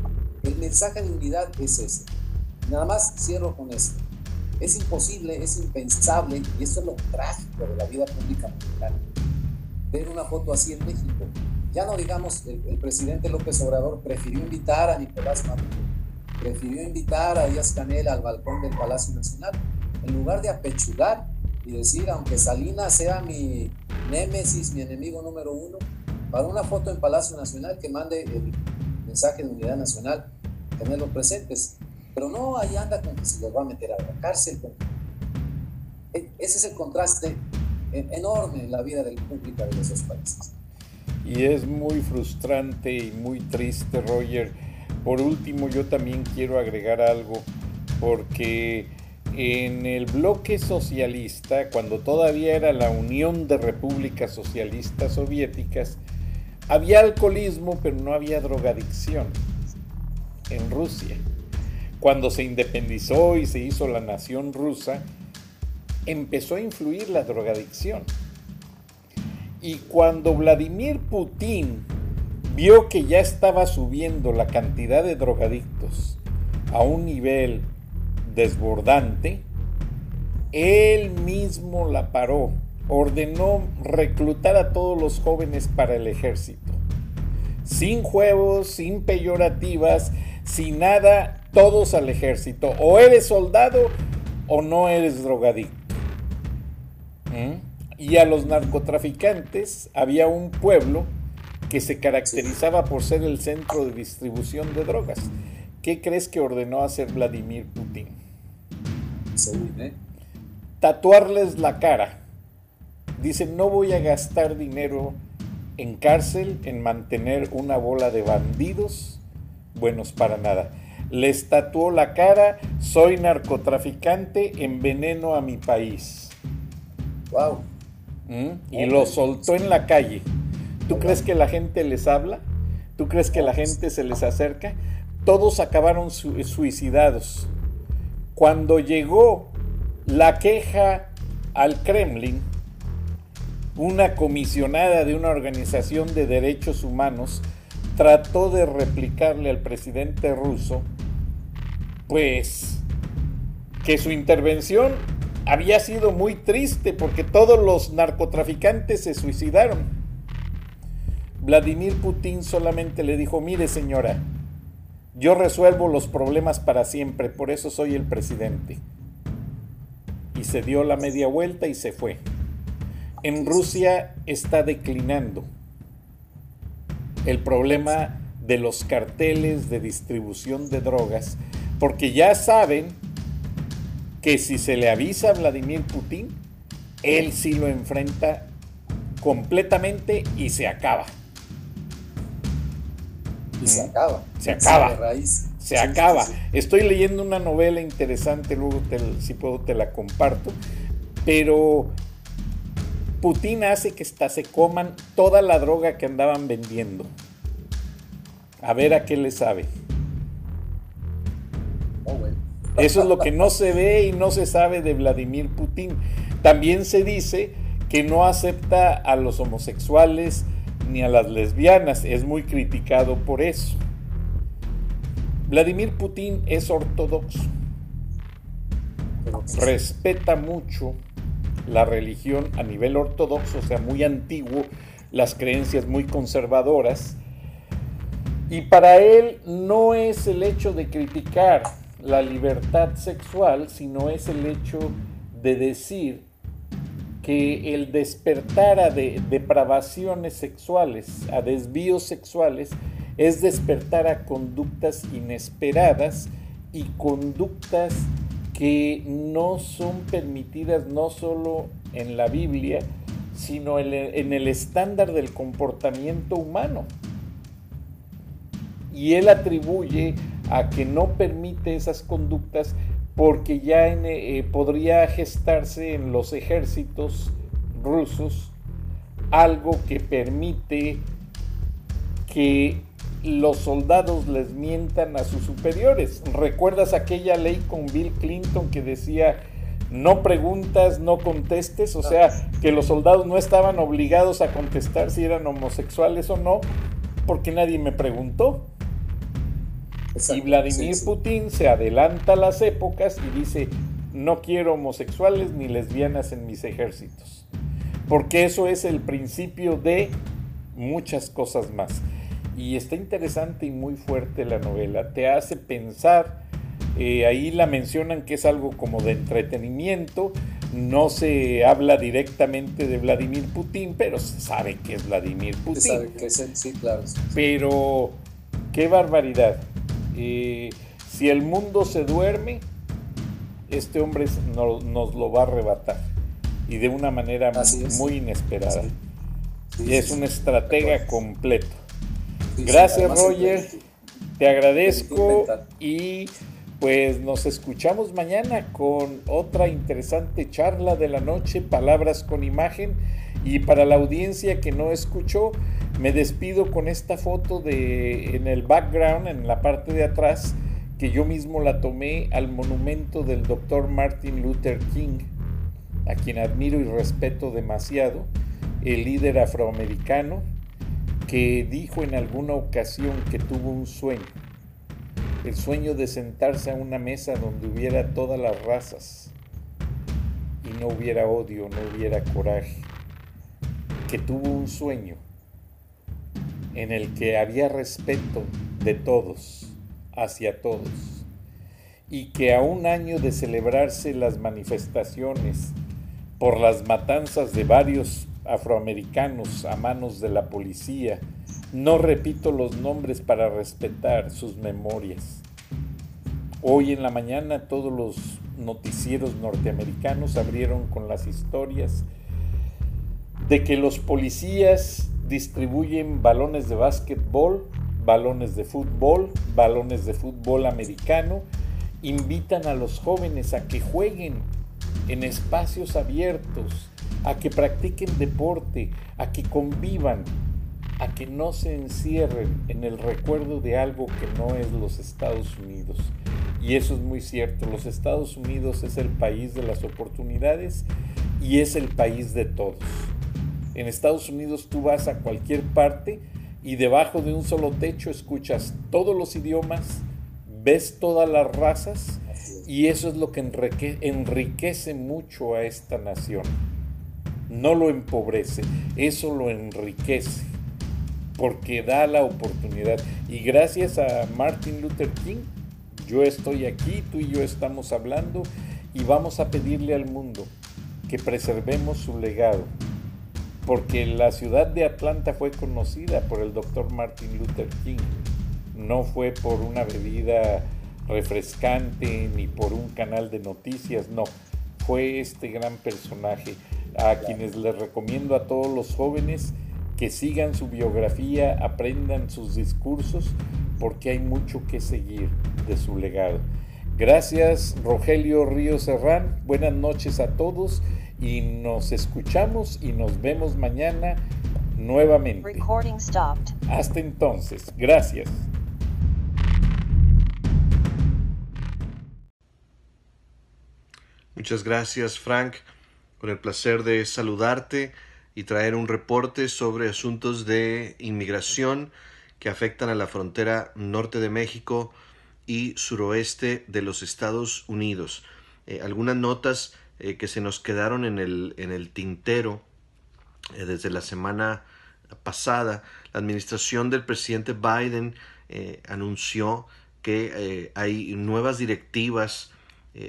el mensaje de unidad es ese. Nada más cierro con esto. Es imposible, es impensable, y esto es lo trágico de la vida pública mexicana, ver una foto así en México. Ya no digamos, el, el presidente López Obrador prefirió invitar a Nicolás Maduro, prefirió invitar a Díaz Canel al balcón del Palacio Nacional, en lugar de apechugar y decir, aunque Salinas sea mi némesis, mi enemigo número uno, para una foto en Palacio Nacional que mande el mensaje de unidad nacional, tenerlos presentes. Pero no, ahí anda con que se los va a meter a la cárcel. E, ese es el contraste enorme en la vida del pública de esos países. Y es muy frustrante y muy triste, Roger. Por último, yo también quiero agregar algo, porque en el bloque socialista, cuando todavía era la Unión de Repúblicas Socialistas Soviéticas, había alcoholismo, pero no había drogadicción en Rusia. Cuando se independizó y se hizo la nación rusa, empezó a influir la drogadicción. Y cuando Vladimir Putin vio que ya estaba subiendo la cantidad de drogadictos a un nivel desbordante, él mismo la paró, ordenó reclutar a todos los jóvenes para el ejército. Sin juegos, sin peyorativas, sin nada, todos al ejército. O eres soldado o no eres drogadicto. ¿Mm? Y a los narcotraficantes había un pueblo que se caracterizaba por ser el centro de distribución de drogas. ¿Qué crees que ordenó hacer Vladimir Putin? Tatuarles la cara. Dice, no voy a gastar dinero en cárcel, en mantener una bola de bandidos buenos para nada. Les tatuó la cara, soy narcotraficante, enveneno a mi país. Wow. ¿Mm? Y lo soltó en la calle. ¿Tú crees que la gente les habla? ¿Tú crees que la gente se les acerca? Todos acabaron suicidados. Cuando llegó la queja al Kremlin, una comisionada de una organización de derechos humanos trató de replicarle al presidente ruso, pues, que su intervención había sido muy triste porque todos los narcotraficantes se suicidaron. Vladimir Putin solamente le dijo, mire señora, yo resuelvo los problemas para siempre, por eso soy el presidente. Y se dio la media vuelta y se fue. En Rusia está declinando el problema de los carteles de distribución de drogas, porque ya saben que si se le avisa a Vladimir Putin, él sí lo enfrenta completamente y se acaba se acaba. Se acaba. Se acaba. Estoy leyendo una novela interesante, luego si puedo te la comparto, pero Putin hace que hasta se coman toda la droga que andaban vendiendo. A ver a qué le sabe. Eso es lo que no se ve y no se sabe de Vladimir Putin. También se dice que no acepta a los homosexuales, ni a las lesbianas, es muy criticado por eso. Vladimir Putin es ortodoxo, respeta mucho la religión a nivel ortodoxo, o sea, muy antiguo, las creencias muy conservadoras, y para él no es el hecho de criticar la libertad sexual, sino es el hecho de decir que el despertar a de, depravaciones sexuales, a desvíos sexuales, es despertar a conductas inesperadas y conductas que no son permitidas no solo en la Biblia, sino en el estándar del comportamiento humano. Y él atribuye a que no permite esas conductas porque ya eh, podría gestarse en los ejércitos rusos algo que permite que los soldados les mientan a sus superiores. ¿Recuerdas aquella ley con Bill Clinton que decía no preguntas, no contestes? O sea, que los soldados no estaban obligados a contestar si eran homosexuales o no, porque nadie me preguntó. Y Vladimir Putin se adelanta a las épocas y dice, no quiero homosexuales ni lesbianas en mis ejércitos. Porque eso es el principio de muchas cosas más. Y está interesante y muy fuerte la novela. Te hace pensar, eh, ahí la mencionan que es algo como de entretenimiento. No se habla directamente de Vladimir Putin, pero se sabe que es Vladimir Putin. Se sabe que es sí, claro. Pero, qué barbaridad. Eh, si el mundo se duerme, este hombre nos lo va a arrebatar. Y de una manera muy inesperada. y es un estratega completo. Gracias Roger, te agradezco y pues nos escuchamos mañana con otra interesante charla de la noche, palabras con imagen. Y para la audiencia que no escuchó, me despido con esta foto de en el background, en la parte de atrás, que yo mismo la tomé al monumento del doctor Martin Luther King, a quien admiro y respeto demasiado, el líder afroamericano que dijo en alguna ocasión que tuvo un sueño, el sueño de sentarse a una mesa donde hubiera todas las razas y no hubiera odio, no hubiera coraje, que tuvo un sueño en el que había respeto de todos hacia todos y que a un año de celebrarse las manifestaciones por las matanzas de varios afroamericanos a manos de la policía, no repito los nombres para respetar sus memorias. Hoy en la mañana todos los noticieros norteamericanos abrieron con las historias de que los policías distribuyen balones de básquetbol, balones de fútbol, balones de fútbol americano, invitan a los jóvenes a que jueguen en espacios abiertos, a que practiquen deporte, a que convivan, a que no se encierren en el recuerdo de algo que no es los Estados Unidos. Y eso es muy cierto, los Estados Unidos es el país de las oportunidades y es el país de todos. En Estados Unidos tú vas a cualquier parte y debajo de un solo techo escuchas todos los idiomas, ves todas las razas y eso es lo que enriquece mucho a esta nación. No lo empobrece, eso lo enriquece porque da la oportunidad. Y gracias a Martin Luther King, yo estoy aquí, tú y yo estamos hablando y vamos a pedirle al mundo que preservemos su legado porque la ciudad de Atlanta fue conocida por el doctor Martin Luther King. No fue por una bebida refrescante ni por un canal de noticias, no. Fue este gran personaje a quienes les recomiendo a todos los jóvenes que sigan su biografía, aprendan sus discursos, porque hay mucho que seguir de su legado. Gracias Rogelio Río Serrán, buenas noches a todos y nos escuchamos y nos vemos mañana nuevamente. Hasta entonces, gracias. Muchas gracias, Frank. Con el placer de saludarte y traer un reporte sobre asuntos de inmigración que afectan a la frontera norte de México y suroeste de los Estados Unidos. Eh, algunas notas eh, que se nos quedaron en el, en el tintero eh, desde la semana pasada. La administración del presidente Biden eh, anunció que hay nuevas directivas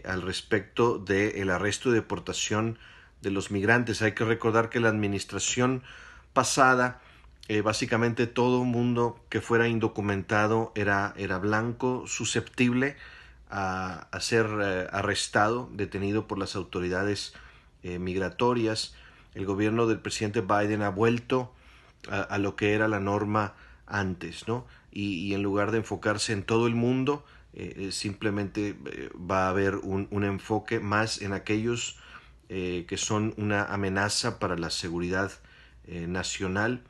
al respecto del arresto y deportación de los migrantes. Hay que recordar que la administración pasada básicamente todo mundo que fuera indocumentado era, era blanco, susceptible a, ser eh, arrestado, detenido por las autoridades eh, migratorias. El gobierno del presidente Biden ha vuelto a, lo que era la norma antes, ¿no? Y, en lugar de enfocarse en todo el mundo, eh, simplemente va a haber un, un, enfoque más en aquellos que son una amenaza para la seguridad nacional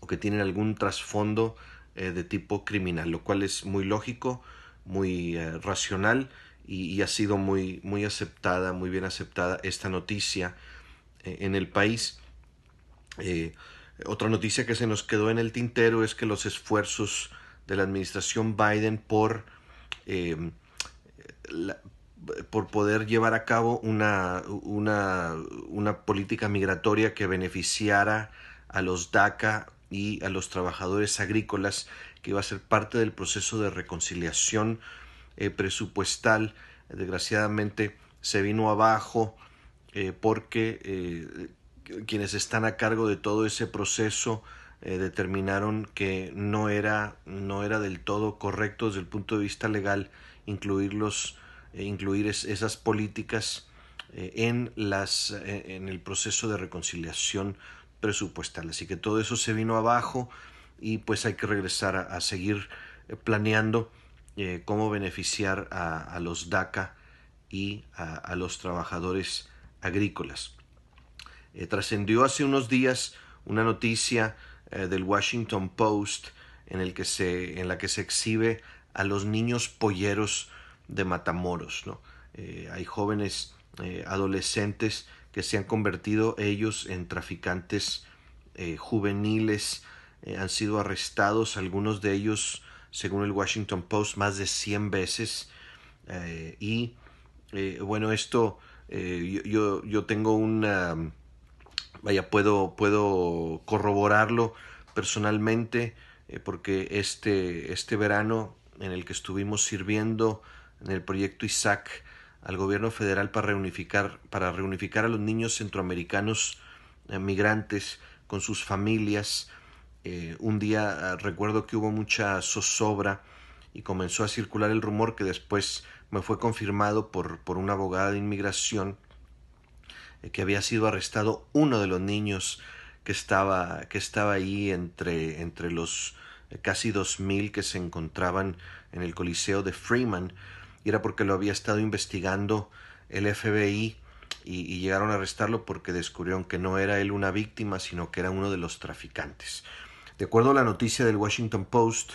o que tienen algún trasfondo de tipo criminal, lo cual es muy lógico, muy racional y, ha sido muy, muy aceptada, muy bien aceptada esta noticia en el país. otra noticia que se nos quedó en el tintero es que los esfuerzos de la administración Biden por por poder llevar a cabo una, una, una, política migratoria que beneficiara a los DACA y a los trabajadores agrícolas, que iba a ser parte del proceso de reconciliación eh, presupuestal. Desgraciadamente se vino abajo eh, porque eh, quienes están a cargo de todo ese proceso determinaron que no era, no era del todo correcto desde el punto de vista legal incluirlos incluir esas políticas en, las, en el proceso de reconciliación presupuestal. Así que todo eso se vino abajo y pues hay que regresar a, seguir eh, planeando cómo beneficiar a, los DACA y a, los trabajadores agrícolas. trascendió hace unos días una noticia del Washington Post en, en la que se exhibe a los niños polleros de Matamoros. ¿no? Eh, hay jóvenes eh, adolescentes que se han convertido ellos en traficantes eh, juveniles, han sido arrestados, algunos de ellos, según el Washington Post, más de 100 veces. y bueno, esto yo, yo, tengo una... Vaya, puedo, puedo corroborarlo personalmente porque este, este verano en el que estuvimos sirviendo en el proyecto ISAC al gobierno federal para reunificar, para reunificar a los niños centroamericanos eh, migrantes con sus familias. Eh, un día ah, recuerdo que hubo mucha zozobra y comenzó a circular el rumor que después me fue confirmado por, por una abogada de inmigración eh, que había sido arrestado uno de los niños que estaba, que estaba ahí entre, entre los casi dos mil que se encontraban en el Coliseo de Freeman y era porque lo había estado investigando el FBI y, llegaron a arrestarlo porque descubrieron que no era él una víctima, sino que era uno de los traficantes. De acuerdo a la noticia del Washington Post,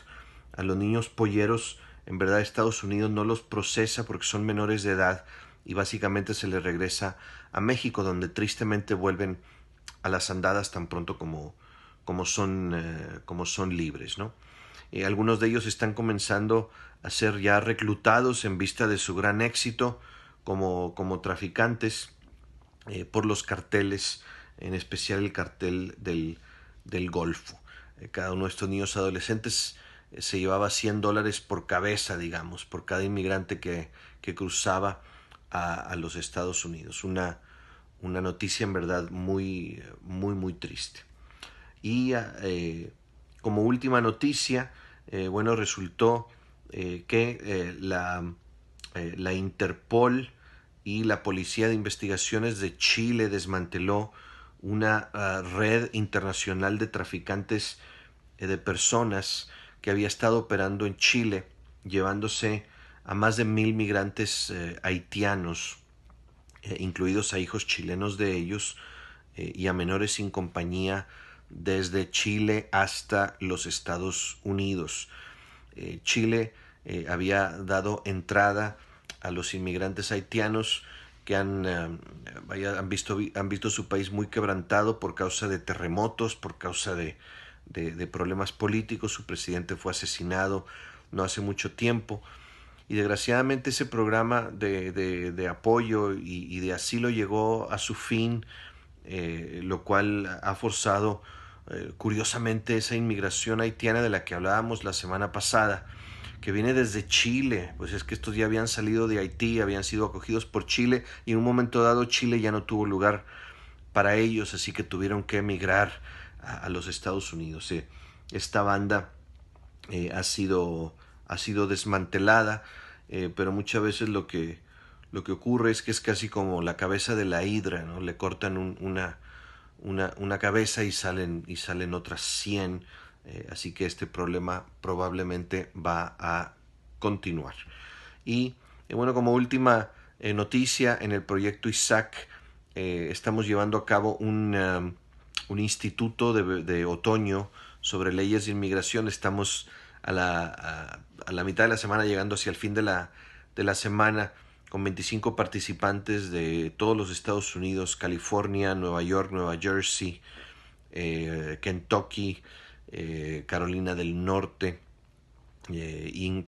a los niños polleros en verdad Estados Unidos no los procesa porque son menores de edad y básicamente se les regresa a México donde tristemente vuelven a las andadas tan pronto como, como, son, eh, como son libres. ¿no? Eh, algunos de ellos están comenzando a ser ya reclutados en vista de su gran éxito como, como traficantes eh, por los carteles, en especial el cartel del, del Golfo. Eh, cada uno de estos niños adolescentes eh, se llevaba 100 dólares por cabeza, digamos, por cada inmigrante que, que cruzaba a, a, los Estados Unidos. Una, una noticia en verdad muy, muy, muy triste. Y como última noticia, bueno, resultó eh, que eh, la, eh, la, Interpol y la Policía de Investigaciones de Chile desmanteló una ah, red internacional de traficantes de personas que había estado operando en Chile, llevándose a más de mil migrantes haitianos, incluidos a hijos chilenos de ellos, y a menores sin compañía desde Chile hasta los Estados Unidos. Eh, Chile eh, había dado entrada a los inmigrantes haitianos que han, eh, han, visto, han visto su país muy quebrantado por causa de terremotos, por causa de, de, problemas políticos. Su presidente fue asesinado no hace mucho tiempo. Y desgraciadamente ese programa de, de, apoyo y, de asilo llegó a su fin, lo cual ha forzado eh, curiosamente esa inmigración haitiana de la que hablábamos la semana pasada, que viene desde Chile, pues es que estos ya habían salido de Haití, habían sido acogidos por Chile y en un momento dado Chile ya no tuvo lugar para ellos, así que tuvieron que emigrar a, los Estados Unidos. Eh, esta banda eh, ha, sido, ha sido desmantelada, pero muchas veces lo que, lo que ocurre es que es casi como la cabeza de la hidra, ¿no? Le cortan una, una, una cabeza y salen, y salen otras 100. Eh, así que este problema probablemente va a continuar. Y eh, bueno, como última eh, noticia, en el proyecto ISAC estamos llevando a cabo un, un instituto de, otoño sobre leyes de inmigración. Estamos a la, a, la, mitad de la semana, llegando hacia el fin de la, de la semana, con 25 participantes de todos los Estados Unidos, California, Nueva York, Nueva Jersey, eh, Kentucky, eh, Carolina del Norte. Eh,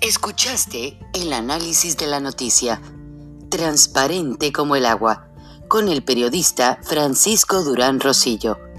Escuchaste el análisis de la noticia, transparente como el agua, con el periodista Francisco Durán Rosillo